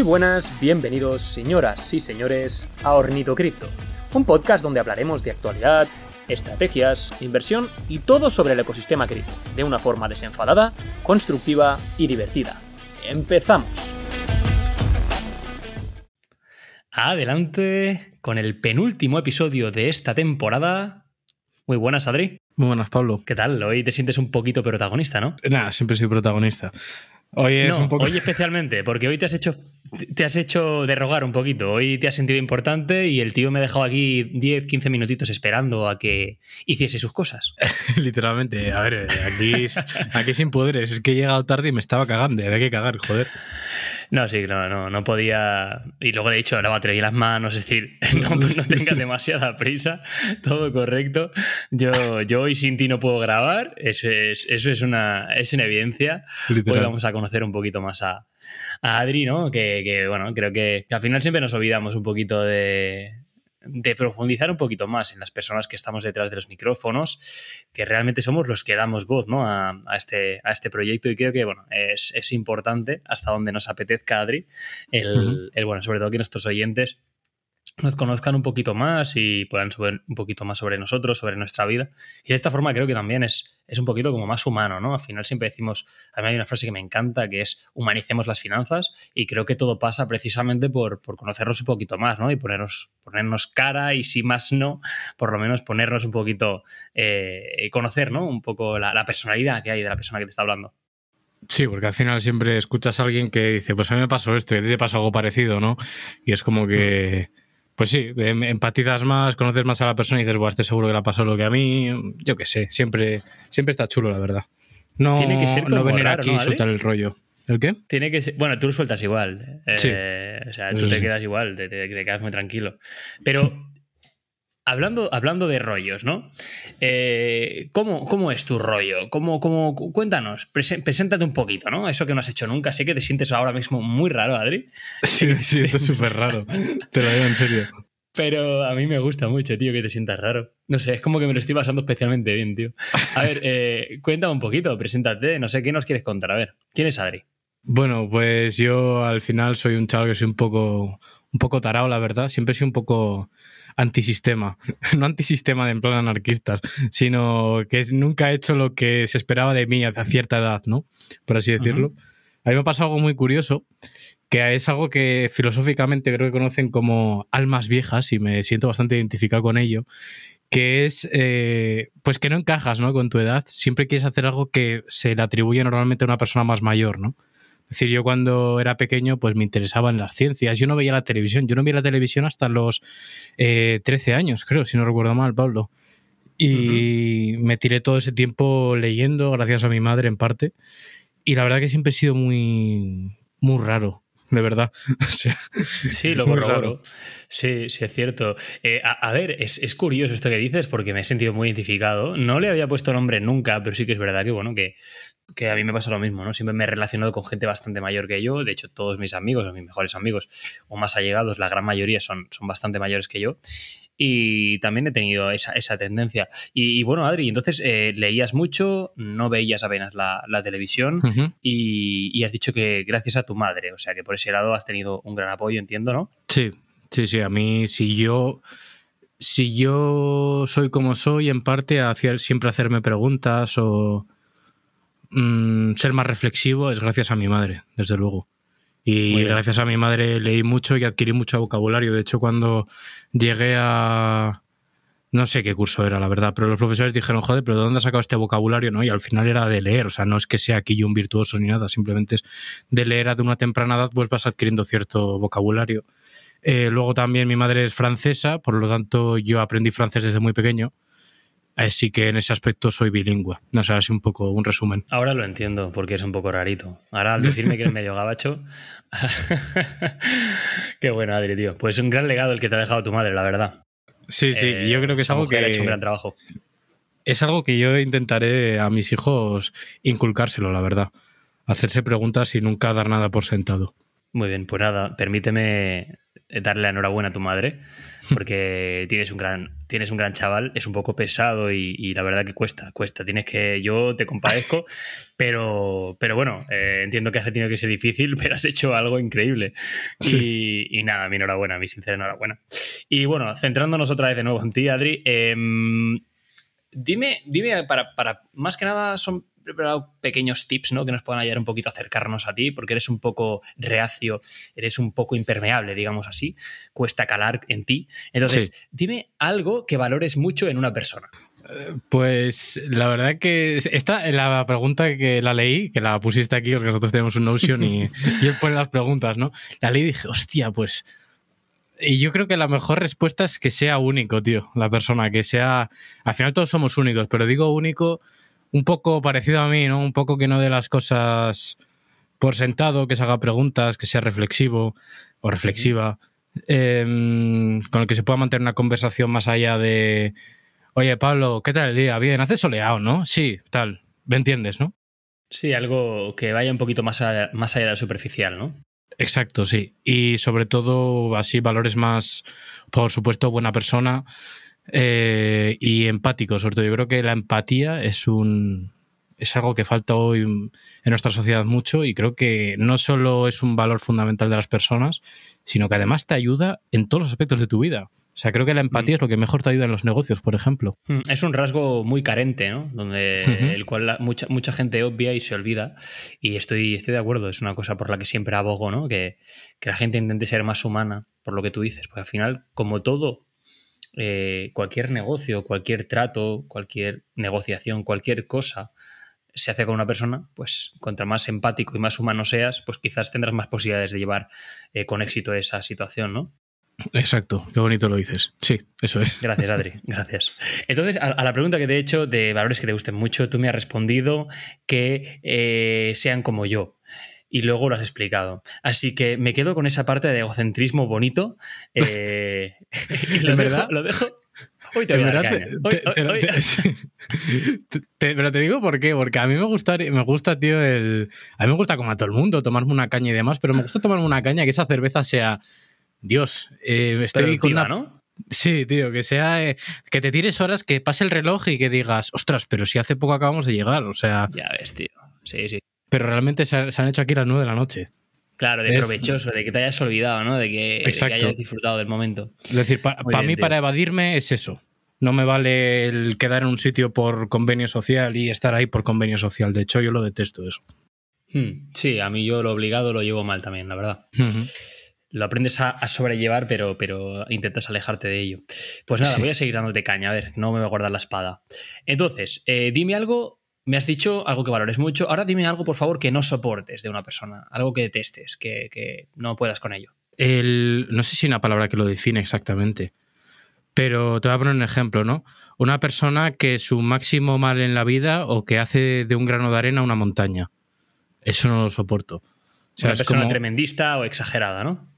Muy buenas, bienvenidos señoras y señores a Ornito Cripto, un podcast donde hablaremos de actualidad, estrategias, inversión y todo sobre el ecosistema cripto, de una forma desenfadada, constructiva y divertida. Empezamos. Adelante con el penúltimo episodio de esta temporada. Muy buenas, Adri. Muy buenas, Pablo. ¿Qué tal? Hoy te sientes un poquito protagonista, ¿no? Nada, siempre soy protagonista. Hoy es un poco... Hoy especialmente, porque hoy te has hecho te has hecho derrogar un poquito. Hoy te has sentido importante y el tío me ha dejado aquí 10, 15 minutitos esperando a que hiciese sus cosas. Literalmente, a ver, aquí, aquí sin poderes. Es que he llegado tarde y me estaba cagando. Había que cagar, joder. No, sí, no, no, no podía. Y luego le he dicho, la batería y las manos, es decir, no, no tengas demasiada prisa, todo correcto. Yo, yo hoy sin ti no puedo grabar, eso es, eso es, una, es una evidencia. Hoy vamos a conocer un poquito más a, a Adri, ¿no? Que, bueno, creo que, al final siempre nos olvidamos un poquito de, de profundizar un poquito más en las personas que estamos detrás de los micrófonos, que realmente somos los que damos voz ¿no? a, este, a este proyecto y creo que bueno, es, importante hasta donde nos apetezca, Adri, el, el, bueno, sobre todo que nuestros oyentes nos conozcan un poquito más y puedan saber un poquito más sobre nosotros, sobre nuestra vida. Y de esta forma creo que también es, es un poquito como más humano, ¿no? Al final siempre decimos, a mí hay una frase que me encanta que es humanicemos las finanzas y creo que todo pasa precisamente por, por conocernos un poquito más, ¿no? Y ponernos, ponernos cara y si más no, por lo menos ponernos un poquito, eh, conocer, ¿no? Un poco la, la personalidad que hay de la persona que te está hablando. Sí, porque al final siempre escuchas a alguien que dice, pues a mí me pasó esto y a ti te pasa algo parecido, ¿no? Y es como que... Pues sí, em, empatizas más, conoces más a la persona y dices, bueno, estoy seguro que le ha pasado lo que a mí. Yo qué sé, siempre, siempre está chulo, la verdad. No, Tiene que ser no venir aquí y soltar el rollo. ¿El qué? Tiene que ser, bueno, tú lo sueltas igual. Sí. Eh, o sea, tú te quedas igual, te, te, quedas muy tranquilo. Pero Hablando, hablando de rollos, ¿no? Eh, ¿cómo, es tu rollo? ¿Cómo, cómo, cuéntanos, preséntate un poquito, ¿no? Eso que no has hecho nunca. Sé que te sientes ahora mismo muy raro, Adri. Sí, sí, es súper raro. Te lo digo en serio. Pero a mí me gusta mucho, tío, que te sientas raro. No sé, es como que me lo estoy pasando especialmente bien, tío. A ver, eh, cuéntame un poquito, preséntate, no sé qué nos quieres contar. A ver, ¿quién es Adri? Bueno, pues yo al final soy un chaval que soy un poco, un poco tarado, la verdad. Siempre soy un poco antisistema. No antisistema de en plan anarquistas, sino que nunca he hecho lo que se esperaba de mí a cierta edad, ¿no? Por así decirlo. A mí me ha pasado algo muy curioso, que es algo que filosóficamente creo que conocen como almas viejas y me siento bastante identificado con ello, que es eh, pues que no encajas ¿no? con tu edad, siempre quieres hacer algo que se le atribuye normalmente a una persona más mayor, ¿no? Es decir, yo cuando era pequeño, pues me interesaban las ciencias. Yo no veía la televisión. Yo no veía la televisión hasta los 13 eh, años, creo, si no recuerdo mal, Pablo. Y me tiré todo ese tiempo leyendo, gracias a mi madre en parte. Y la verdad que siempre he sido muy, muy raro de verdad. sí, lo corroboro. Sí, sí, es cierto. Eh, a, ver, es, es, curioso esto que dices porque me he sentido muy identificado. No le había puesto nombre nunca, pero sí que es verdad que, bueno, que que a mí me pasa lo mismo, ¿no? Siempre me he relacionado con gente bastante mayor que yo. De hecho, todos mis amigos, o mis mejores amigos o más allegados, la gran mayoría son, son bastante mayores que yo. Y también he tenido esa, esa tendencia. Y, bueno, Adri, entonces eh, leías mucho, no veías apenas la, la televisión y, y, has dicho que gracias a tu madre, o sea que por ese lado has tenido un gran apoyo, entiendo, ¿no? Sí, sí, sí. A mí, si yo si yo soy como soy, en parte, hacia siempre hacerme preguntas o Mm, ser más reflexivo es gracias a mi madre, desde luego. Y gracias a mi madre leí mucho y adquirí mucho vocabulario. De hecho, cuando llegué a... No sé qué curso era, la verdad, pero los profesores dijeron, joder, pero ¿de dónde has sacado este vocabulario? ¿no? Y al final era de leer, o sea, no es que sea aquí yo un virtuoso ni nada, simplemente es de leer a de una temprana edad, pues vas adquiriendo cierto vocabulario. Eh, luego también mi madre es francesa, por lo tanto yo aprendí francés desde muy pequeño Así que en ese aspecto soy bilingüe. No sé, así un poco un resumen. Ahora lo entiendo, porque es un poco rarito. Ahora al decirme que eres medio gabacho. Qué bueno, Adri, tío. Pues es un gran legado el que te ha dejado tu madre, la verdad. Sí, sí, yo creo que es algo que. ha hecho un gran trabajo. Es algo que yo intentaré a mis hijos inculcárselo, la verdad. Hacerse preguntas y nunca dar nada por sentado. Muy bien, pues nada, permíteme darle la enhorabuena a tu madre, porque tienes un gran, tienes un gran chaval, es un poco pesado y, la verdad que cuesta, cuesta. Tienes que, yo te compadezco, pero, pero bueno, eh, entiendo que has tenido que ser difícil, pero has hecho algo increíble. Y, nada, mi enhorabuena, mi sincera enhorabuena. Y bueno, centrándonos otra vez de nuevo en ti, Adri, em, dime, dime para, para, más que nada son preparado pequeños tips ¿no? que nos puedan ayudar un poquito a acercarnos a ti, porque eres un poco reacio, eres un poco impermeable, digamos así, cuesta calar en ti. Entonces, dime algo que valores mucho en una persona. Pues la verdad que esta la pregunta que la leí, que la pusiste aquí, porque nosotros tenemos un Notion y, y él pone las preguntas, ¿no? La leí y dije, hostia, pues y yo creo que la mejor respuesta es que sea único, tío, la persona, que sea... Al final todos somos únicos, pero digo único un poco parecido a mí, ¿no? Un poco que no de las cosas por sentado, que se haga preguntas, que sea reflexivo o reflexiva, em, con el que se pueda mantener una conversación más allá de, oye Pablo, ¿qué tal el día? Bien, hace soleado, ¿no? Sí, tal, ¿me entiendes, no? Sí, algo que vaya un poquito más, más allá de la superficial, ¿no? Exacto, sí. Y sobre todo, así, valores más, por supuesto, buena persona, eh, y empático, sobre todo. Yo creo que la empatía es un es algo que falta hoy en nuestra sociedad mucho y creo que no solo es un valor fundamental de las personas, sino que además te ayuda en todos los aspectos de tu vida. O sea, creo que la empatía mm. es lo que mejor te ayuda en los negocios, por ejemplo. Mm, es un rasgo muy carente, ¿no? Donde el cual mucha, mucha gente obvia y se olvida. Y estoy, estoy de acuerdo, es una cosa por la que siempre abogo, ¿no? Que, que la gente intente ser más humana, por lo que tú dices. Porque al final, como todo eh, cualquier negocio, cualquier trato, cualquier negociación, cualquier cosa se hace con una persona, pues contra más empático y más humano seas, pues quizás tendrás más posibilidades de llevar eh, con éxito esa situación, ¿no? Exacto, qué bonito lo dices. Sí, eso es. Gracias, Adri, gracias. Entonces, a, la pregunta que te he hecho de valores que te gusten mucho, tú me has respondido que eh, sean como yo y luego lo has explicado. Así que me quedo con esa parte de egocentrismo bonito. Eh, y lo, verdad, dejo, lo dejo. Hoy te voy a dar Pero te digo por qué, porque a mí me gusta, me gusta, tío, el. A mí me gusta como a todo el mundo tomarme una caña y demás, pero me gusta tomarme una caña que esa cerveza sea. Dios, eh, estoy con una. ¿no? Sí, tío, que sea. Eh, que te tires horas, que pase el reloj y que digas, ostras, pero si hace poco acabamos de llegar, o sea. Ya ves, tío. Sí, sí pero realmente se, han hecho aquí las 9 de la noche. Claro, de provechoso, de que te hayas olvidado, ¿no? De que, hayas disfrutado del momento. Es decir, para mí, para evadirme es eso. No me vale el quedar en un sitio por convenio social y estar ahí por convenio social. De hecho, yo lo detesto eso. Hmm, sí, a mí yo lo obligado lo llevo mal también, la verdad. Lo aprendes a, sobrellevar, pero, pero intentas alejarte de ello. Pues nada, voy a seguir dándote caña, a ver, no me voy a guardar la espada. Entonces, eh, dime algo me has dicho algo que valores mucho. Ahora dime algo, por favor, que no soportes de una persona. Algo que detestes, que, no puedas con ello. El, no sé si una palabra que lo define exactamente. Pero te voy a poner un ejemplo, ¿no? Una persona que su máximo mal en la vida o que hace de un grano de arena una montaña. Eso no lo soporto. O sea, una persona tremendista o exagerada, ¿no?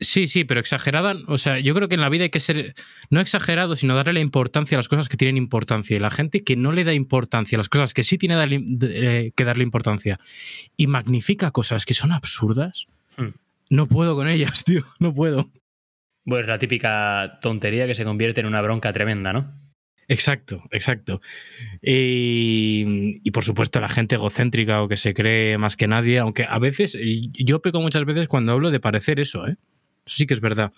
Sí, sí, pero exagerada. O sea, yo creo que en la vida hay que ser no exagerado, sino darle la importancia a las cosas que tienen importancia. Y la gente que no le da importancia a las cosas que sí tiene eh, que darle importancia y magnifica cosas que son absurdas, hmm. no puedo con ellas, tío. No puedo. Pues la típica tontería que se convierte en una bronca tremenda, ¿no? Exacto, exacto. Y, y, por supuesto la gente egocéntrica o que se cree más que nadie, aunque a veces, yo peco muchas veces cuando hablo de parecer eso, ¿eh? Sí que es verdad.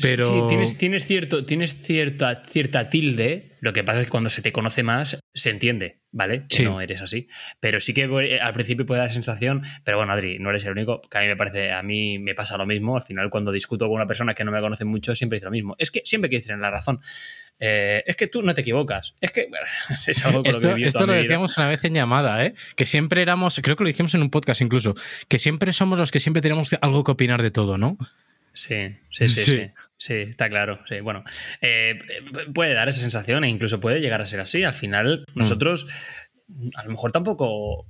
Pero... Sí, tienes, tienes, cierto, tienes cierta, cierta tilde. Lo que pasa es que cuando se te conoce más, se entiende, ¿vale? Que no eres así. Pero sí que al principio puede dar sensación. Pero bueno, Adri, no eres el único. Que a mí me parece, a mí me pasa lo mismo. Al final, cuando discuto con una persona que no me conoce mucho, siempre dice lo mismo. Es que siempre que en la razón. Eh, es que tú no te equivocas. Es que es algo esto, lo, esto lo decíamos una vez en llamada, ¿eh? Que siempre éramos, creo que lo dijimos en un podcast incluso, que siempre somos los que siempre tenemos algo que opinar de todo, ¿no? Sí, sí, sí, sí, está claro. Sí, bueno, eh, puede dar esa sensación e incluso puede llegar a ser así. Al final, mm. nosotros a lo mejor tampoco,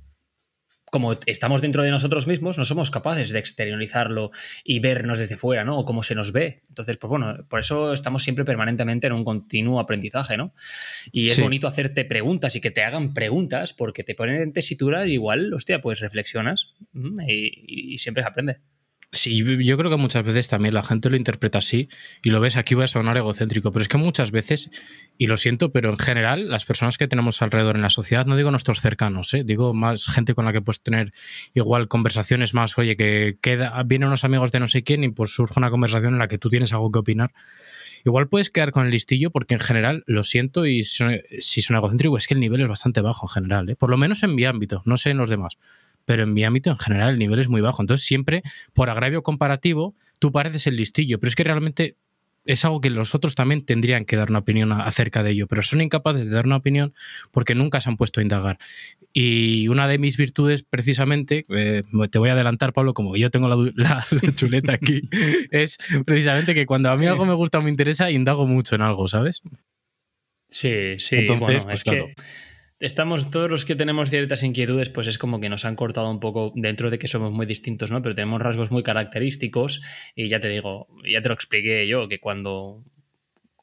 como estamos dentro de nosotros mismos, no somos capaces de exteriorizarlo y vernos desde fuera, ¿no? O cómo se nos ve. Entonces, pues bueno, por eso estamos siempre permanentemente en un continuo aprendizaje, ¿no? Y es bonito hacerte preguntas y que te hagan preguntas porque te ponen en tesitura y igual, hostia, pues reflexionas y, y siempre se aprende. Sí, yo creo que muchas veces también la gente lo interpreta así y lo ves aquí voy a sonar egocéntrico, pero es que muchas veces, y lo siento, pero en general las personas que tenemos alrededor en la sociedad, no digo nuestros cercanos, ¿eh? digo más gente con la que puedes tener igual conversaciones más, oye, que queda, vienen unos amigos de no sé quién y pues surge una conversación en la que tú tienes algo que opinar. Igual puedes quedar con el listillo porque en general lo siento y si son egocéntrico es que el nivel es bastante bajo en general, ¿eh? por lo menos en mi ámbito, no sé en los demás pero en mi ámbito en general el nivel es muy bajo. Entonces siempre, por agravio comparativo, tú pareces el listillo, pero es que realmente es algo que los otros también tendrían que dar una opinión acerca de ello, pero son incapaces de dar una opinión porque nunca se han puesto a indagar. Y una de mis virtudes, precisamente, eh, te voy a adelantar, Pablo, como yo tengo la, chuleta aquí, es precisamente que cuando a mí algo me gusta o me interesa, indago mucho en algo, ¿sabes? Sí, sí, Entonces, bueno, es pues que estamos, todos los que tenemos ciertas inquietudes, pues es como que nos han cortado un poco dentro de que somos muy distintos, ¿no? Pero tenemos rasgos muy característicos y ya te digo, ya te lo expliqué yo, que cuando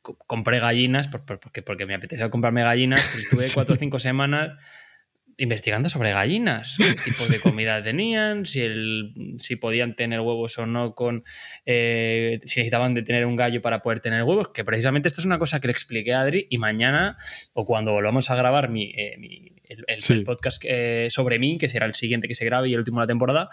compré gallinas, porque, porque me apeteció comprarme gallinas, pues estuve cuatro o cinco semanas investigando sobre gallinas, qué tipo de comida tenían, si, el, si podían tener huevos o no, con eh, si necesitaban de tener un gallo para poder tener huevos, que precisamente esto es una cosa que le expliqué a Adri y mañana o cuando volvamos a grabar mi, eh, el, podcast eh, sobre mí, que será el siguiente que se grabe y el último de la temporada,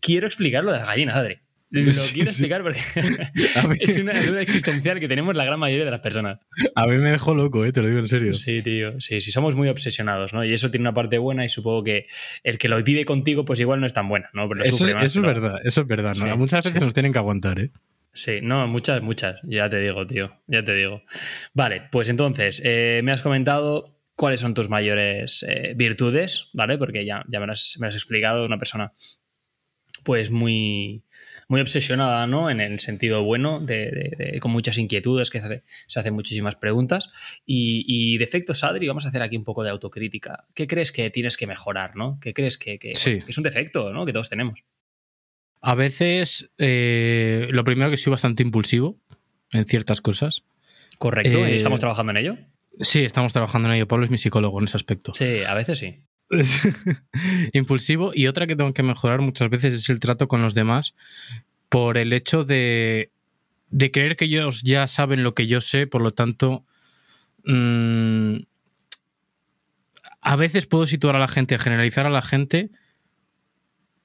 quiero explicar lo de las gallinas, Adri. Lo quiero explicar porque es una duda existencial que tenemos la gran mayoría de las personas. A mí me dejó loco, ¿eh? te lo digo en serio. Sí, tío. Sí, sí, somos muy obsesionados, ¿no? Y eso tiene una parte buena y supongo que el que lo vive contigo, pues igual no es tan buena, ¿no? eso, es verdad, eso es verdad. ¿no? muchas veces nos tienen que aguantar, ¿eh? Sí, no, muchas, muchas. Ya te digo, tío. Ya te digo. Vale, pues entonces, eh, me has comentado cuáles son tus mayores eh, virtudes, ¿vale? Porque ya, ya me, has, me has explicado una persona, pues muy muy obsesionada, ¿no? En el sentido bueno, de, con muchas inquietudes, que se, hacen muchísimas preguntas. Y, defectos, Adri, vamos a hacer aquí un poco de autocrítica. ¿Qué crees que tienes que mejorar, ¿no? ¿Qué crees que, es un defecto, ¿no? Que todos tenemos. A veces, eh, lo primero que soy bastante impulsivo en ciertas cosas. Correcto, ¿y estamos eh, trabajando en ello? Sí, estamos trabajando en ello. Pablo es mi psicólogo en ese aspecto. Sí, a veces sí. impulsivo. Y otra que tengo que mejorar muchas veces es el trato con los demás por el hecho de, de creer que ellos ya saben lo que yo sé, por lo tanto, mm, a veces puedo situar a la gente, generalizar a la gente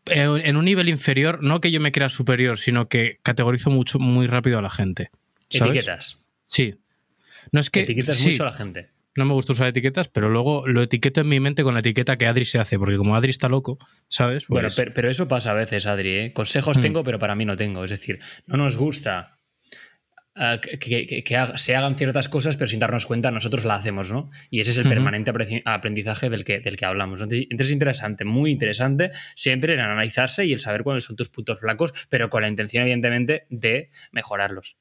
en un nivel inferior, no que yo me crea superior, sino que categorizo mucho, muy rápido a la gente. ¿Etiquetas? Sí. No es que. Etiquetas mucho a la gente no me gusta usar etiquetas, pero luego lo etiqueto en mi mente con la etiqueta que Adri se hace, porque como Adri está loco, ¿sabes? Bueno, pues pero, eso pasa a veces, Adri. ¿eh? Consejos mm. tengo, pero para mí no tengo. Es decir, no nos gusta que, se hagan ciertas cosas, pero sin darnos cuenta, nosotros la hacemos, ¿no? Y ese es el permanente aprendizaje del que, del que hablamos. Entonces, es interesante, muy interesante, siempre el analizarse y el saber cuáles son tus puntos flacos, pero con la intención, evidentemente, de mejorarlos.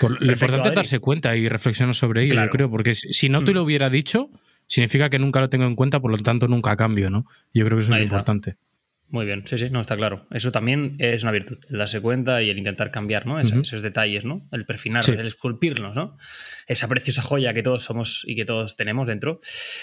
lo importante es darse cuenta y reflexionar sobre ello, yo creo, porque si no te lo mm. hubiera dicho, significa que nunca lo tengo en cuenta, por lo tanto, nunca cambio, ¿no? Yo creo que eso es importante. Muy bien, sí, sí, no, está claro. Eso también es una virtud, el darse cuenta y el intentar cambiar, ¿no? Esos detalles, ¿no? El perfinar, el esculpirnos, ¿no? Esa preciosa joya que todos somos y que todos tenemos dentro.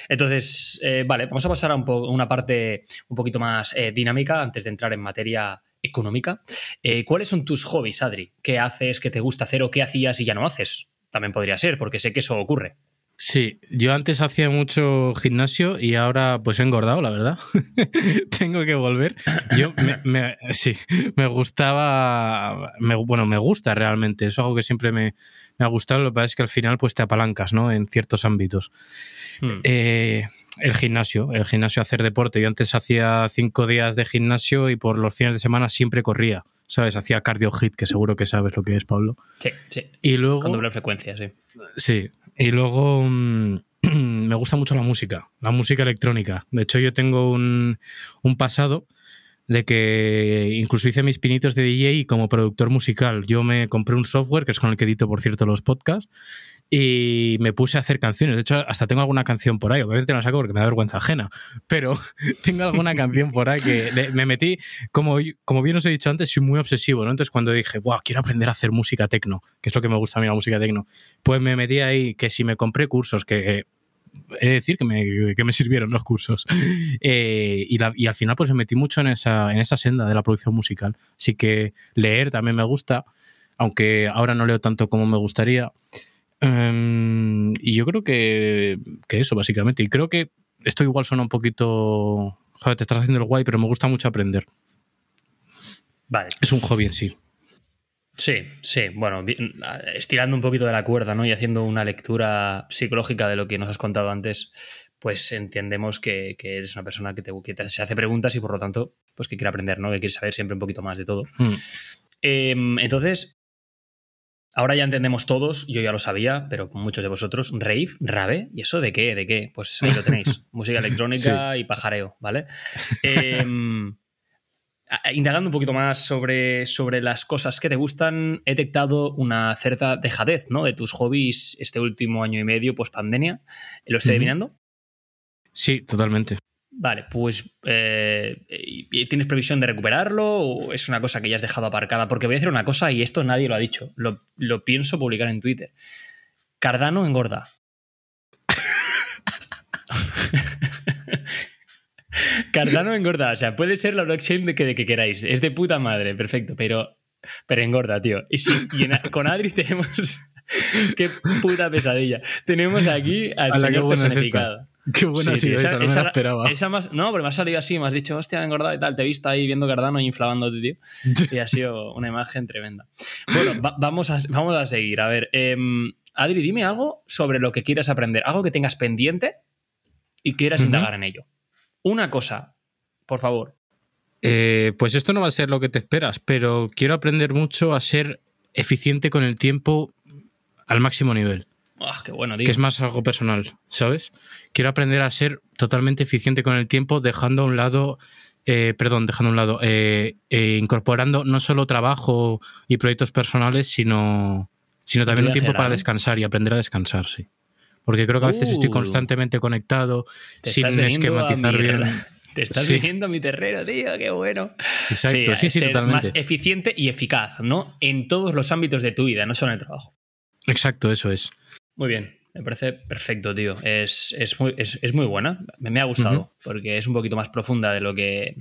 Entonces, eh, vale, vamos a pasar a una parte un poquito más eh, dinámica antes de entrar en materia económica. Eh, ¿Cuáles son tus hobbies, Adri? ¿Qué haces, qué te gusta hacer o qué hacías y ya no haces? También podría ser, porque sé que eso ocurre. Sí, yo antes hacía mucho gimnasio y ahora pues he engordado, la verdad. Tengo que volver. Yo me, sí, me gustaba, bueno, me gusta realmente, es algo que siempre me, ha gustado, lo que pasa es que al final pues te apalancas, ¿no? En ciertos ámbitos. Hmm. Eh, el gimnasio, el gimnasio hacer deporte. Yo antes hacía cinco días de gimnasio y por los fines de semana siempre corría. ¿Sabes? Hacía cardio hit, que seguro que sabes lo que es, Pablo. Sí, sí. Y luego. Con doble frecuencia, sí. Sí. Y luego mm, me gusta mucho la música, la música electrónica. De hecho, yo tengo un, un pasado de que incluso hice mis pinitos de DJ como productor musical. Yo me compré un software, que es con el que edito, por cierto, los podcasts, y me puse a hacer canciones. De hecho, hasta tengo alguna canción por ahí. Obviamente no la saco porque me da vergüenza ajena, pero tengo alguna canción por ahí que me metí, como, como bien os he dicho antes, soy muy obsesivo, ¿no? Entonces cuando dije, wow, quiero aprender a hacer música tecno, que es lo que me gusta a mí la música tecno, pues me metí ahí que si me compré cursos, que he de decir que me, que me sirvieron los cursos. Eh, y, y, al final pues me metí mucho en esa, en esa senda de la producción musical. Así que leer también me gusta, aunque ahora no leo tanto como me gustaría. Um, y yo creo que, que, eso, básicamente. Y creo que esto igual suena un poquito... Joder, te estás haciendo el guay, pero me gusta mucho aprender. Vale. Es un hobby en sí. Sí, sí, bueno, estirando un poquito de la cuerda, ¿no? Y haciendo una lectura psicológica de lo que nos has contado antes, pues entendemos que, que eres una persona que, te, que te, se hace preguntas y por lo tanto, pues que quiere aprender, ¿no? Que quiere saber siempre un poquito más de todo. Mm. Eh, entonces, ahora ya entendemos todos, yo ya lo sabía, pero muchos de vosotros, rave, rave, ¿y eso de qué? ¿De qué? Pues ahí lo tenéis, música electrónica sí. y pajareo, ¿vale? Eh, indagando un poquito más sobre, sobre las cosas que te gustan, he detectado una cierta dejadez ¿no? de tus hobbies este último año y medio post pandemia. ¿Lo estoy adivinando? Sí, totalmente. Vale, pues eh, ¿tienes previsión de recuperarlo o es una cosa que ya has dejado aparcada? Porque voy a decir una cosa y esto nadie lo ha dicho, lo, lo pienso publicar en Twitter. Cardano engorda. Cardano engorda, o sea, puede ser la blockchain de que, de que queráis, es de puta madre, perfecto, pero, pero engorda, tío. Y, si, y en, con Adri tenemos... Qué puta pesadilla. Tenemos aquí al señor personificado. Qué buena sí, esa, esa, no me la esperaba. Esa más, no, pero me ha salido así, me has dicho, hostia, engordado y tal. Te he visto ahí viendo Cardano y inflamándote, tío. Y ha sido una imagen tremenda. Bueno, va, vamos, a, vamos a seguir. A ver, eh, Adri, dime algo sobre lo que quieras aprender. Algo que tengas pendiente y quieras uh -huh. indagar en ello. Una cosa, por favor. Eh, pues esto no va a ser lo que te esperas, pero quiero aprender mucho a ser eficiente con el tiempo al máximo nivel. Oh, qué bueno, tío. Que es más algo personal, ¿sabes? Quiero aprender a ser totalmente eficiente con el tiempo, dejando a un lado, eh, perdón, dejando a un lado, eh, eh, incorporando no solo trabajo y proyectos personales, sino, sino también un tiempo para descansar y aprender a descansar, sí. Porque creo que a veces uh, estoy constantemente conectado, sin esquematizar bien. Te estás sí. viniendo a mi terreno, tío, qué bueno. Exacto, sí, sí, sí ser totalmente. más eficiente y eficaz, ¿no? En todos los ámbitos de tu vida, no solo en el trabajo. Exacto, eso es. Muy bien, me parece perfecto, tío. Es, es, muy, es, es muy, buena, me, me ha gustado, uh -huh. porque es un poquito más profunda de lo que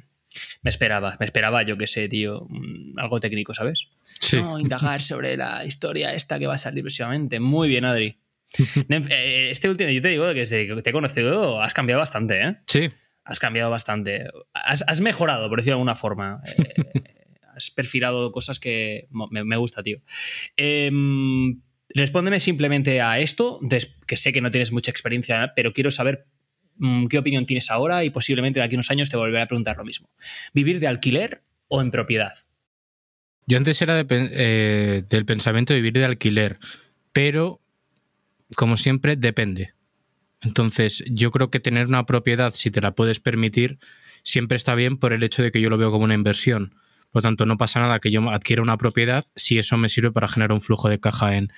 me esperaba. Me esperaba, yo qué sé, tío, algo técnico, ¿sabes? Sí. No, indagar sobre la historia esta que va a salir próximamente. Muy bien, Adri. Eh, este último, yo te digo que desde que te he conocido has cambiado bastante, ¿eh? Sí. Has cambiado bastante. Has, has mejorado, por decirlo de alguna forma. Eh, has perfilado cosas que me, me gusta, tío. Eh, respóndeme simplemente a esto, que sé que no tienes mucha experiencia, pero quiero saber mmm, qué opinión tienes ahora y posiblemente de aquí a unos años te volveré a preguntar lo mismo. ¿Vivir de alquiler o en propiedad? Yo antes era de, eh, del pensamiento de vivir de alquiler, pero como siempre, depende. Entonces, yo creo que tener una propiedad, si te la puedes permitir, siempre está bien por el hecho de que yo lo veo como una inversión. Por lo tanto, no pasa nada que yo adquiera una propiedad si eso me sirve para generar un flujo de caja en,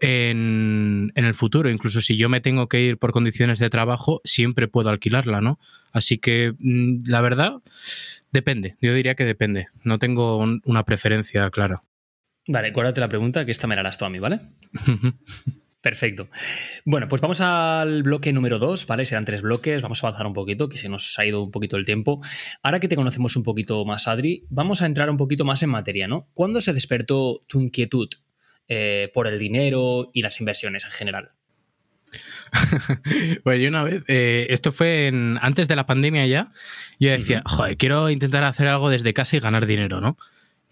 en, en, el futuro. Incluso si yo me tengo que ir por condiciones de trabajo, siempre puedo alquilarla, ¿no? Así que, mm, la verdad, depende. Yo diría que depende. No tengo un, una preferencia clara. Vale, acuérdate la pregunta, que esta me la harás tú a mí, ¿vale? Perfecto. Bueno, pues vamos al bloque número 2, ¿vale? Serán tres bloques, vamos a avanzar un poquito, que se nos ha ido un poquito el tiempo. Ahora que te conocemos un poquito más, Adri, vamos a entrar un poquito más en materia, ¿no? ¿Cuándo se despertó tu inquietud eh, por el dinero y las inversiones en general? bueno, yo una vez, eh, esto fue en, antes de la pandemia ya, yo decía, uh -huh. joder, quiero intentar hacer algo desde casa y ganar dinero, ¿no?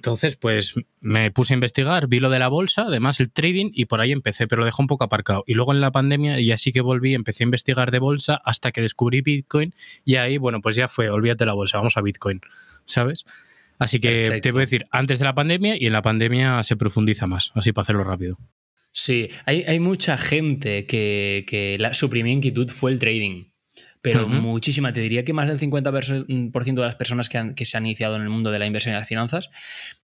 Entonces, pues me puse a investigar, vi lo de la bolsa, además el trading, y por ahí empecé, pero lo dejé un poco aparcado. Y luego en la pandemia, y así que volví, empecé a investigar de bolsa hasta que descubrí Bitcoin, y ahí, bueno, pues ya fue, olvídate la bolsa, vamos a Bitcoin, ¿sabes? Así que Perfecto. te voy a decir, antes de la pandemia, y en la pandemia se profundiza más, así para hacerlo rápido. Sí, hay, hay mucha gente que, que la, su primera inquietud fue el trading pero uh -huh. muchísima. Te diría que más del 50% de las personas que, han, que, se han iniciado en el mundo de la inversión y las finanzas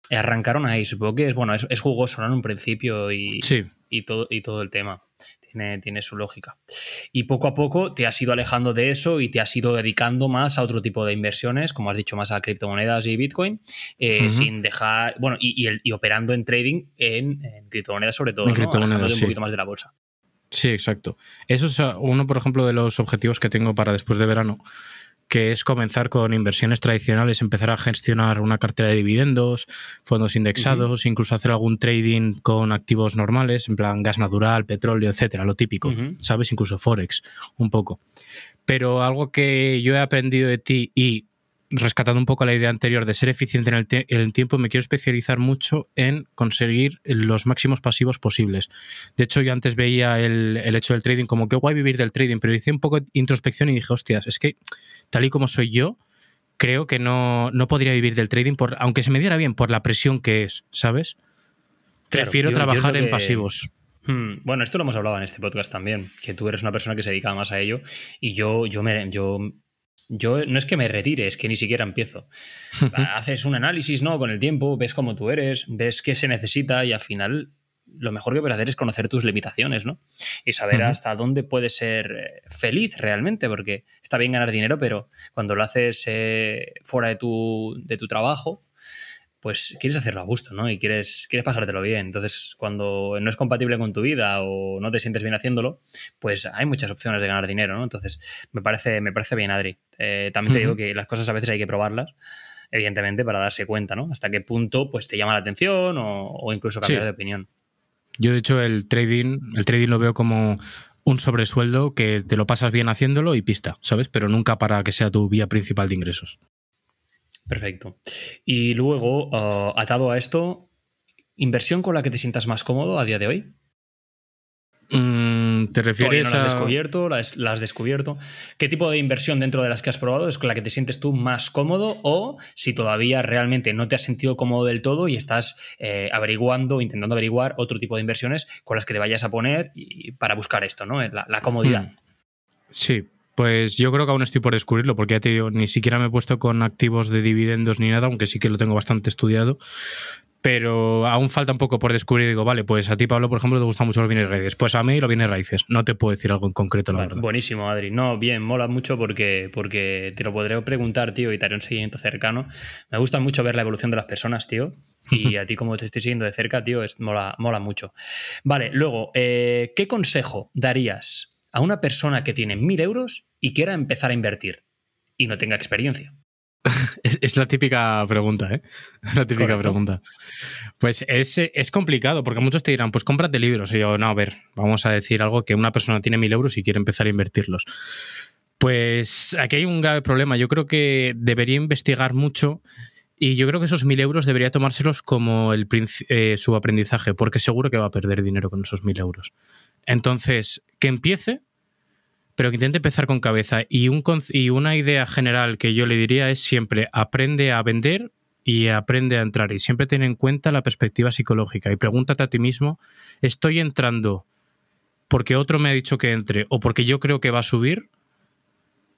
arrancaron ahí. Supongo que es, bueno, es, es jugoso ¿no? en un principio y, sí. y, todo, y todo el tema. Tiene, tiene su lógica. Y poco a poco te has ido alejando de eso y te has ido dedicando más a otro tipo de inversiones, como has dicho, más a criptomonedas y Bitcoin, eh, uh -huh. sin dejar, bueno, y, y, el, y, operando en trading en, en criptomonedas sobre todo, ¿no? criptomonedas, alejándote sí. un poquito más de la bolsa. Sí, exacto. Eso es uh, uno, por ejemplo, de los objetivos que tengo para después de verano, que es comenzar con inversiones tradicionales, empezar a gestionar una cartera de dividendos, fondos indexados, incluso hacer algún trading con activos normales, en plan gas natural, petróleo, etcétera, lo típico, ¿sabes? Incluso Forex, un poco. Pero algo que yo he aprendido de ti y rescatando un poco la idea anterior de ser eficiente en el, tiempo, me quiero especializar mucho en conseguir los máximos pasivos posibles. De hecho, yo antes veía el, hecho del trading como que guay vivir del trading, pero hice un poco de introspección y dije, hostias, es que tal y como soy yo, creo que no, no podría vivir del trading, por, aunque se me diera bien, por la presión que es, ¿sabes? Prefiero trabajar en pasivos. Hmm, bueno, esto lo hemos hablado en este podcast también, que tú eres una persona que se dedica más a ello y yo, yo, me, yo yo no es que me retire, es que ni siquiera empiezo. Haces un análisis, ¿no? Con el tiempo, ves cómo tú eres, ves qué se necesita y al final lo mejor que puedes hacer es conocer tus limitaciones, ¿no? Y saber hasta dónde puedes ser eh, feliz realmente, porque está bien ganar dinero, pero cuando lo haces eh, fuera de tu, de tu trabajo, pues quieres hacerlo a gusto, ¿no? Y quieres, quieres pasártelo bien. Entonces, cuando no es compatible con tu vida o no te sientes bien haciéndolo, pues hay muchas opciones de ganar dinero, ¿no? Entonces, me parece, me parece bien, Adri. Eh, también te digo que las cosas a veces hay que probarlas, evidentemente, para darse cuenta, ¿no? Hasta qué punto pues, te llama la atención o, incluso cambiar de opinión. Yo, de hecho, el trading, el trading lo veo como un sobresueldo que te lo pasas bien haciéndolo y pista, ¿sabes? Pero nunca para que sea tu vía principal de ingresos. Perfecto. Y luego, ah, atado a esto, ¿inversión con la que te sientas más cómodo a día de hoy? Mm, ¿Te refieres no la has descubierto? ¿La has, descubierto? ¿Qué tipo de inversión dentro de las que has probado es con la que te sientes tú más cómodo? O si todavía realmente no te has sentido cómodo del todo y estás eh, averiguando, intentando averiguar otro tipo de inversiones con las que te vayas a poner y, para buscar esto, ¿no? La, comodidad. Hmm. Sí, pues yo creo que aún estoy por descubrirlo, porque ya te digo, ni siquiera me he puesto con activos de dividendos ni nada, aunque sí que lo tengo bastante estudiado. Pero aún falta un poco por descubrir. Digo, vale, pues a ti, Pablo, por ejemplo, te gustan mucho los bienes raíces. Pues a mí los bienes raíces. No te puedo decir algo en concreto, la verdad. Buenísimo, Adri. No, bien, mola mucho porque, porque te lo podré preguntar, tío, y te haré un seguimiento cercano. Me gusta mucho ver la evolución de las personas, tío. Y a ti, como te estoy siguiendo de cerca, tío, es, mola, mola mucho. Vale, luego, eh, ¿qué consejo darías a una persona que tiene mil euros y quiera empezar a invertir y no tenga experiencia? es, la típica pregunta, ¿eh? La típica pregunta. Pues es, complicado, porque muchos te dirán, pues cómprate libros. Y yo, no, a ver, vamos a decir algo que una persona tiene mil euros y quiere empezar a invertirlos. Pues aquí hay un grave problema. Yo creo que debería investigar mucho y yo creo que esos mil euros debería tomárselos como el, eh, su aprendizaje, porque seguro que va a perder dinero con esos mil euros. Entonces, que empiece, pero que intente empezar con cabeza. Y, un, y una idea general que yo le diría es siempre aprende a vender y aprende a entrar. Y siempre ten en cuenta la perspectiva psicológica. Y pregúntate a ti mismo, ¿estoy entrando porque otro me ha dicho que entre o porque yo creo que va a subir?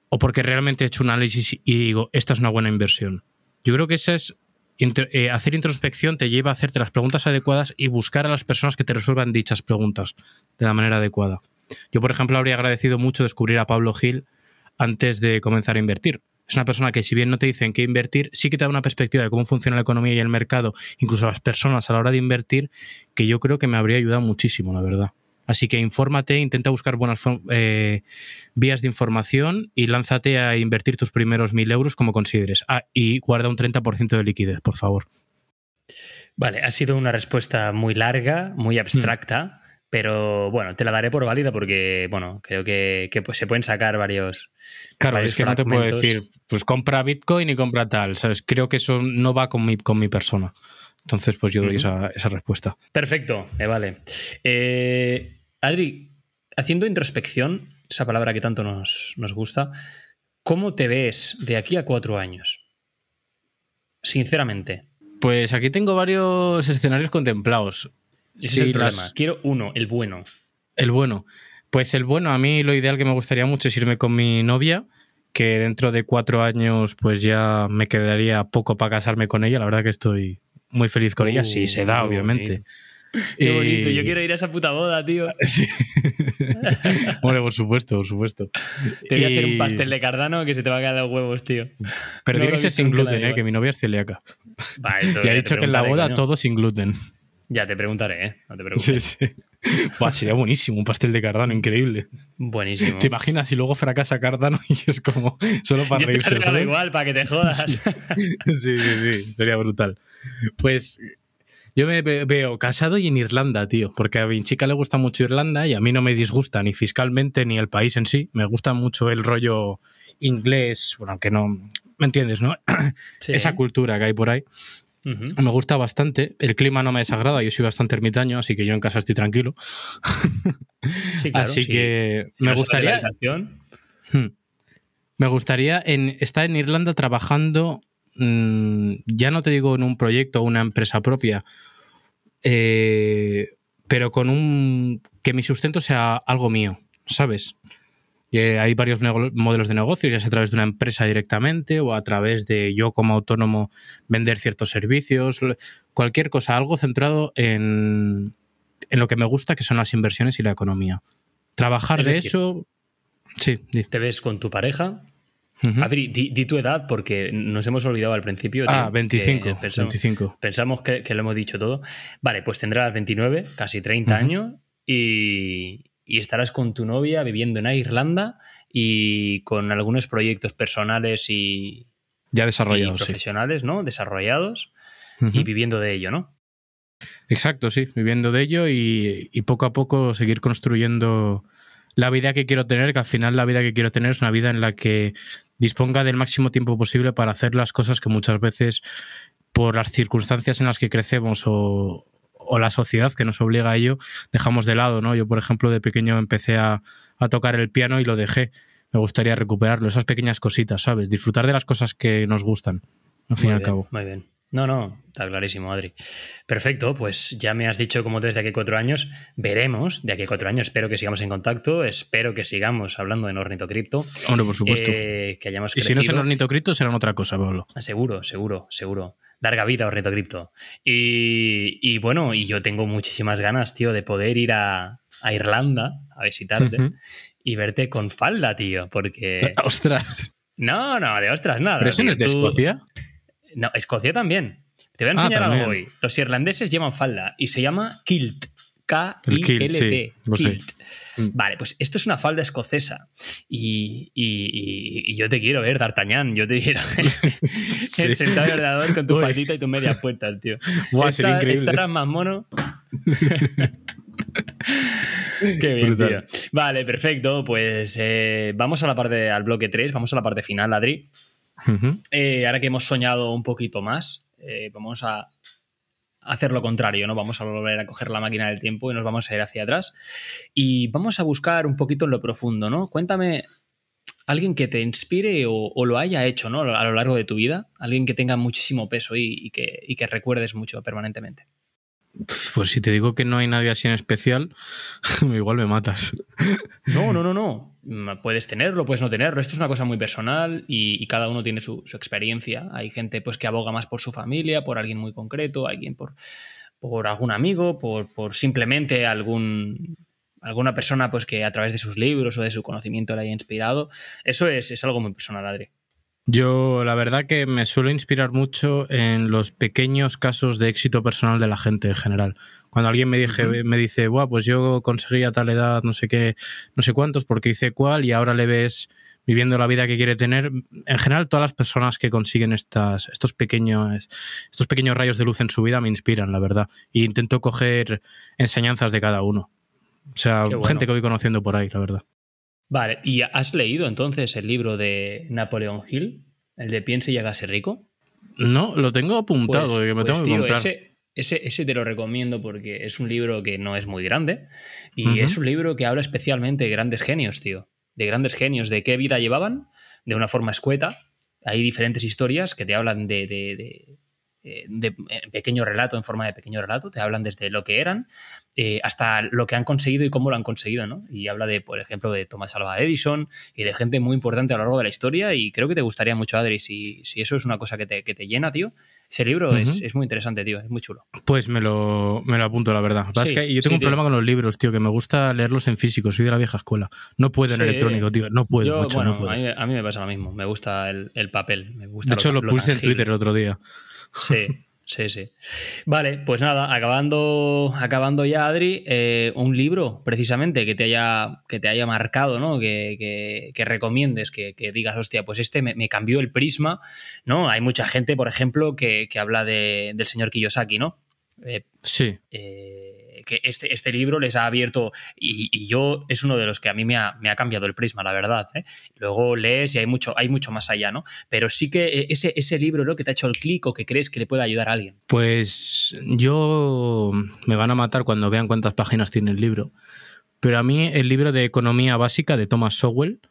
¿O porque realmente he hecho un análisis y digo, esta es una buena inversión? Yo creo que ese es eh, hacer introspección te lleva a hacerte las preguntas adecuadas y buscar a las personas que te resuelvan dichas preguntas de la manera adecuada. Yo, por ejemplo, habría agradecido mucho descubrir a Pablo Gil antes de comenzar a invertir. Es una persona que si bien no te dice en qué invertir, sí que te da una perspectiva de cómo funciona la economía y el mercado, incluso las personas a la hora de invertir, que yo creo que me habría ayudado muchísimo, la verdad. Así que infórmate, intenta buscar buenas eh, vías de información y lánzate a invertir tus primeros mil euros como consideres. Ah, y guarda un 30% de liquidez, por favor. Vale, ha sido una respuesta muy larga, muy abstracta, pero bueno, te la daré por válida porque, bueno, creo que, pues, se pueden sacar varios. Claro, es que no te puedo decir, pues compra Bitcoin y compra tal, ¿sabes? Creo que eso no va con mi, con mi persona. Entonces, pues yo doy esa, respuesta. Perfecto, me vale. Eh, Adri, haciendo introspección, esa palabra que tanto nos, gusta, ¿cómo te ves de aquí a cuatro años? Sinceramente. Pues aquí tengo varios escenarios contemplados. Ese es el problema. Quiero uno, el bueno. El bueno. Pues el bueno, a mí lo ideal que me gustaría mucho es irme con mi novia, que dentro de cuatro años pues ya me quedaría poco para casarme con ella. La verdad que estoy muy feliz con ella, sí, se da, obviamente. Qué bonito, yo quiero ir a esa puta boda, tío. Sí. bueno, por supuesto, por supuesto. Te voy a hacer un pastel de cardano que se te va a caer los huevos, tío. Pero tiene que ser sin gluten, ¿eh? que mi novia es celíaca. y ha dicho que en la boda todo sin gluten. Ya te preguntaré, ¿eh? No te preocupes. Sí, sí. Buah, sería buenísimo, un pastel de Cardano, increíble. Buenísimo. ¿Te imaginas si luego fracasa Cardano y es como solo para Yo te reírse? ¿sabes? igual, para que te jodas. Sí, sí, sí, sería brutal. Pues yo me ve- veo casado y en Irlanda, tío, porque a mi chica le gusta mucho Irlanda y a mí no me disgusta ni fiscalmente ni el país en sí. Me gusta mucho el rollo inglés, bueno, aunque no, ¿me entiendes, no? Sí. Esa cultura que hay por ahí. Me gusta bastante. El clima no me desagrada, yo soy bastante ermitaño, así que yo en casa estoy tranquilo. Sí, claro, así sí. que Si me gustaría Hmm. Me gustaría en, estar en Irlanda trabajando, mm, ya no te digo en un proyecto o una empresa propia, eh, pero con un. que mi sustento sea algo mío, ¿sabes? Que hay varios modelos de negocio, ya sea a través de una empresa directamente o a través de yo como autónomo vender ciertos servicios, cualquier cosa, algo centrado en, en lo que me gusta, que son las inversiones y la economía. Trabajar Es de decir, eso. Sí, te ves con tu pareja. Ujú. Adri, di, di tu edad porque nos hemos olvidado al principio. Ah, tío, 25. que Pensamos, 25. pensamos que, que lo hemos dicho todo. Vale, pues tendrás 29, casi 30 Ujú. años y, y estarás con tu novia viviendo en Irlanda y con algunos proyectos personales y, Ya y desarrollado, sí. profesionales, ¿no? Desarrollados y viviendo de ello, ¿no? Exacto, sí, viviendo de ello y, y poco a poco seguir construyendo la vida que quiero tener, que al final la vida que quiero tener es una vida en la que disponga del máximo tiempo posible para hacer las cosas que muchas veces por las circunstancias en las que crecemos o, o la sociedad que nos obliga a ello, dejamos de lado, ¿no? Yo, por ejemplo, de pequeño empecé a, a tocar el piano y lo dejé. Me gustaría recuperarlo, esas pequeñas cositas, ¿sabes? Disfrutar de las cosas que nos gustan, al fin y al bien, cabo. Muy bien. No, no, está clarísimo, Adri. Perfecto, pues ya me has dicho cómo te ves de aquí a cuatro años. Veremos de aquí a cuatro años. Espero que sigamos en contacto. Espero que sigamos hablando en Ornito Cripto. Hombre, por supuesto. eh, que hayamos y si no es en crecido. Ornito Cripto, será en otra cosa, Pablo. Seguro, seguro, seguro. Larga vida, Ornito Cripto. Y, y bueno, y yo tengo muchísimas ganas, tío, de poder ir a, a Irlanda a visitarte y verte con falda, tío. Porque. Ostras. No, no, de ostras, nada. ¿Pero eso no es de Tú- Escocia? No, Escocia también. Te voy a Ah, enseñar algo hoy. Los irlandeses llevan falda y se llama kilt. Kilt, sí. Mm. Vale, pues esto es una falda escocesa. Y, y- y- yo te quiero ver, D'Artagnan. Yo te quiero ver Sí. sentado en el ordenador con tu faldita y tu media puesta, tío. Buah, sería increíble. Estarás más mono. Qué bien, Brutal. tío. Vale, perfecto. Pues eh, vamos a la parte, al bloque 3, vamos a la parte final, Adri. Eh, ahora que hemos soñado un poquito más, eh, vamos a hacer lo contrario, ¿no? Vamos a volver a coger la máquina del tiempo y nos vamos a ir hacia atrás. Y vamos a buscar un poquito en lo profundo, ¿no? Cuéntame alguien que te inspire o, lo haya hecho, ¿no? A lo largo de tu vida. Alguien que tenga muchísimo peso y que recuerdes mucho permanentemente. Pues si te digo que no hay nadie así en especial, igual me matas. No, no, no, no. Puedes tenerlo, puedes no tenerlo. Esto es una cosa muy personal y, y cada uno tiene su, su experiencia. Hay gente pues, que aboga más por su familia, por alguien muy concreto, alguien por, por algún amigo, por, por simplemente algún, alguna persona pues, que a través de sus libros o de su conocimiento le haya inspirado. Eso es, es algo muy personal, Adri. Yo, la verdad que me suelo inspirar mucho en los pequeños casos de éxito personal de la gente en general. Cuando alguien me, dije, me dice, Buah, pues yo conseguí a tal edad no sé qué, no sé cuántos, porque hice cuál, y ahora le ves viviendo la vida que quiere tener. En general, todas las personas que consiguen estas, estos, pequeños, estos pequeños rayos de luz en su vida me inspiran, la verdad. Y intento coger enseñanzas de cada uno. O sea, bueno. gente que voy conociendo por ahí, la verdad. Vale, ¿y has leído entonces el libro de Napoleón Hill, el de Piense y hágase rico? No, lo tengo apuntado, Pues- que me pues, tengo que tío, comprar. Ese, ese, ese te lo recomiendo porque es un libro que no es muy grande y es un libro que habla especialmente de grandes genios, tío. De grandes genios, de qué vida llevaban, de una forma escueta. Hay diferentes historias que te hablan de, de- de- eh, de pequeño relato, en forma de pequeño relato, te hablan desde lo que eran eh, hasta lo que han conseguido y cómo lo han conseguido, ¿no? Y habla de, por ejemplo, de Thomas Alva Edison y de gente muy importante a lo largo de la historia y creo que te gustaría mucho, Adri, si, si eso es una cosa que te, que te llena, tío. Ese libro es, Ujú. es muy interesante, tío, es muy chulo. Pues me lo, me lo apunto, la verdad. Lo Sí, es que yo sí, tengo un tío. problema con los libros, tío, que me gusta leerlos en físico. Soy de la vieja escuela. No puedo en Sí. electrónico, tío. No puedo, Yo, macho, bueno, no puedo. A, mí, a mí me pasa lo mismo, me gusta el, el papel, me gusta De hecho, lo, puse en. Twitter el otro día. Sí, Sí, sí. Vale, pues nada, acabando, acabando ya, Adri, eh, un libro precisamente que te haya, que te haya marcado, ¿no? Que, que, recomiendes, que, digas, hostia, pues este me, cambió el prisma, ¿no? Hay mucha gente, por ejemplo, que, habla de, del señor Kiyosaki, ¿no? Eh, sí. Eh, que este, este libro les ha abierto, y, yo es uno de los que a mí me ha, cambiado el prisma, la verdad. ¿eh? Luego lees y hay mucho, hay mucho más allá, ¿no? Pero sí que eh, ese, ese libro lo que te ha hecho el clic o que crees que le puede ayudar a alguien. Pues yo me van a matar cuando vean cuántas páginas tiene el libro. Pero a mí el libro de Economía Básica de Thomas Sowell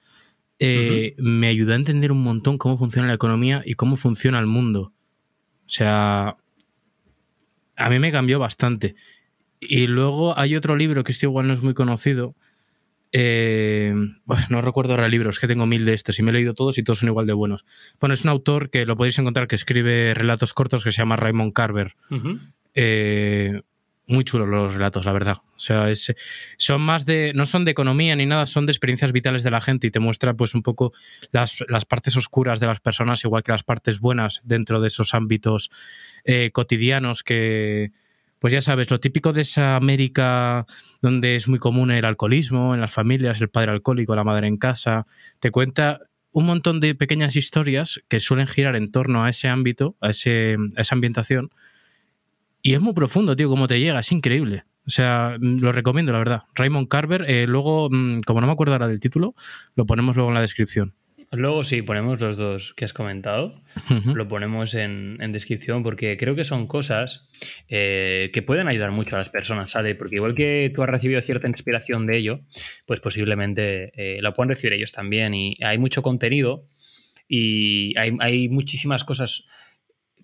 eh, me ayudó a entender un montón cómo funciona la economía y cómo funciona el mundo. O sea, a mí me cambió bastante. Y luego hay otro libro que este igual no es muy conocido. Eh, no recuerdo ahora el libro, es que tengo mil de estos y me he leído todos y todos son igual de buenos. Bueno, es un autor que lo podéis encontrar que escribe relatos cortos que se llama Raymond Carver. Eh, muy chulos los relatos, la verdad. O sea, son más de. no son de economía ni nada, son de experiencias vitales de la gente y te muestra, pues, un poco las, partes oscuras de las personas, igual que las partes buenas dentro de esos ámbitos eh, cotidianos que, pues ya sabes, lo típico de esa América donde es muy común el alcoholismo en las familias, el padre alcohólico, la madre en casa, te cuenta un montón de pequeñas historias que suelen girar en torno a ese ámbito, a, ese, esa ambientación. Y es muy profundo, tío, cómo te llega, es increíble. O sea, lo recomiendo, la verdad. Raymond Carver, eh, luego, mm, como no me acuerdo ahora del título, lo ponemos luego en la descripción. Luego sí, ponemos los dos que has comentado, lo ponemos en, descripción porque creo que son cosas eh, que pueden ayudar mucho a las personas, ¿sabes? Porque igual que tú has recibido cierta inspiración de ello, pues posiblemente eh, lo puedan recibir ellos también. Y hay mucho contenido y hay, hay muchísimas cosas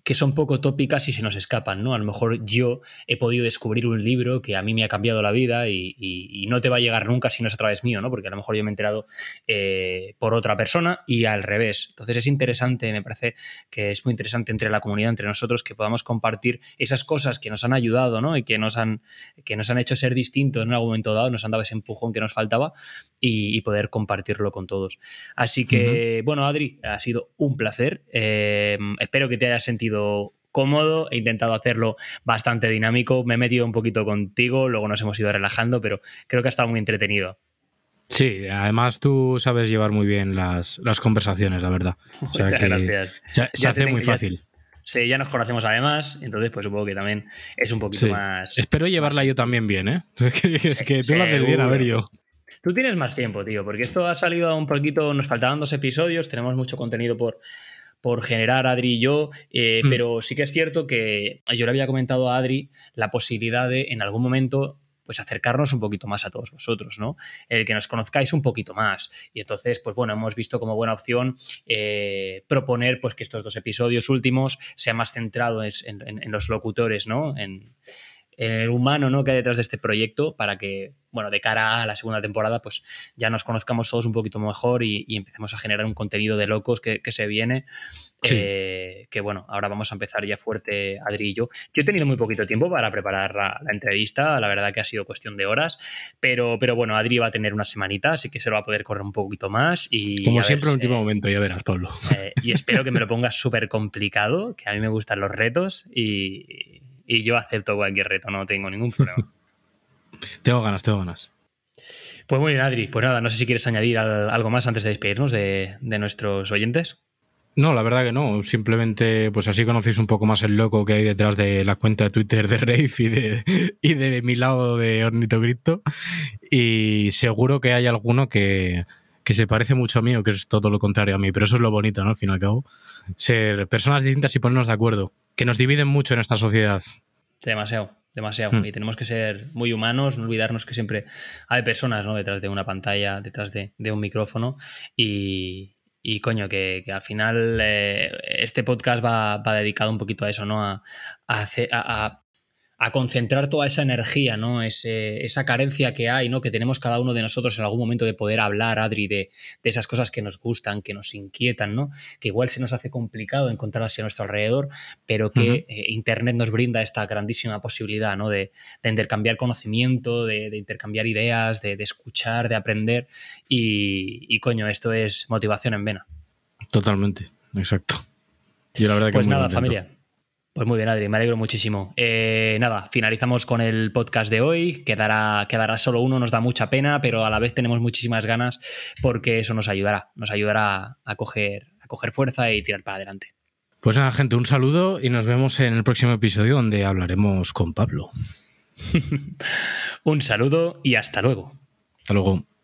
que son poco tópicas y se nos escapan, ¿no? A lo mejor yo he podido descubrir un libro que a mí me ha cambiado la vida y, no te va a llegar nunca si no es a través mío, ¿no? Porque a lo mejor yo me he enterado eh, por otra persona y al revés. Entonces es interesante, me parece que es muy interesante entre la comunidad, entre nosotros, que podamos compartir esas cosas que nos han ayudado, ¿no? Y que nos han, que nos han hecho ser distintos en algún momento dado, nos han dado ese empujón que nos faltaba y, poder compartirlo con todos. Así que, bueno, Adri, ha sido un placer. Eh, espero que te hayas sentido cómodo, he intentado hacerlo bastante dinámico, me he metido un poquito contigo, luego nos hemos ido relajando, pero creo que ha estado muy entretenido. Sí, además tú sabes llevar muy bien las, conversaciones, la verdad. gracias. Se, hace muy fácil. sí, ya nos conocemos además, entonces pues supongo que también es un poquito más... Espero llevarla yo también bien, ¿eh? es que tú la haces bien, a ver yo. Tú tienes más tiempo, tío, porque esto ha salido un poquito, nos faltaban dos episodios, tenemos mucho contenido por, por generar Adri y yo, eh, mm. pero sí que es cierto que yo le había comentado a Adri la posibilidad de en algún momento pues acercarnos un poquito más a todos vosotros, ¿no? El que nos conozcáis un poquito más. Y entonces, pues bueno, hemos visto como buena opción eh, proponer pues que estos dos episodios últimos sean más centrados en, en los locutores, ¿no? En, en el humano ¿no? que hay detrás de este proyecto para que, bueno, de cara a la segunda temporada, pues ya nos conozcamos todos un poquito mejor y, empecemos a generar un contenido de locos que, se viene. Eh, que bueno, ahora vamos a empezar ya fuerte, Adri y yo. Yo he tenido muy poquito tiempo para preparar la, entrevista, la verdad que ha sido cuestión de horas, pero, pero bueno, Adri va a tener una semanita, así que se lo va a poder correr un poquito más. Y, Como siempre, en último momento, ya verás, Pablo. Eh, y espero que me lo pongas súper complicado, que a mí me gustan los retos y, y yo acepto cualquier reto, no tengo ningún problema. tengo ganas, tengo ganas. Pues muy bien, Adri. Pues nada, no sé si quieres añadir algo más antes de despedirnos de, nuestros oyentes. No, la verdad que no. Simplemente, pues así conocéis un poco más el loco que hay detrás de la cuenta de Twitter de Rafe y de, y de mi lado de Ornito Cripto. Y seguro que hay alguno que, que se parece mucho a mí o que es todo lo contrario a mí. Pero eso es lo bonito, ¿no? Al fin y al cabo. Ser personas distintas y ponernos de acuerdo que nos dividen mucho en esta sociedad. Demasiado, demasiado. Hmm. Y tenemos que ser muy humanos, no olvidarnos que siempre hay personas ¿no? detrás de una pantalla, detrás de, un micrófono. Y, coño, que, al final eh, este podcast va, dedicado un poquito a eso, ¿no? A, a, a concentrar toda esa energía, ¿no? esa carencia que hay, ¿no? Que tenemos cada uno de nosotros en algún momento de poder hablar, Adri, de, esas cosas que nos gustan, que nos inquietan, ¿no? Que igual se nos hace complicado encontrarse a nuestro alrededor, pero que eh, Internet nos brinda esta grandísima posibilidad, ¿no? De, intercambiar conocimiento, de, intercambiar ideas, de, escuchar, de aprender. Y, coño, esto es motivación en vena. Totalmente, exacto. Y la verdad pues nada, familia Pues muy bien, Adri, me alegro muchísimo. Eh, nada, finalizamos con el podcast de hoy. Quedará, quedará solo uno, nos da mucha pena, pero a la vez tenemos muchísimas ganas porque eso nos ayudará, nos ayudará a coger, a coger fuerza y tirar para adelante. Pues nada, gente, un saludo y nos vemos en el próximo episodio donde hablaremos con Pablo. un saludo y hasta luego. Hasta luego.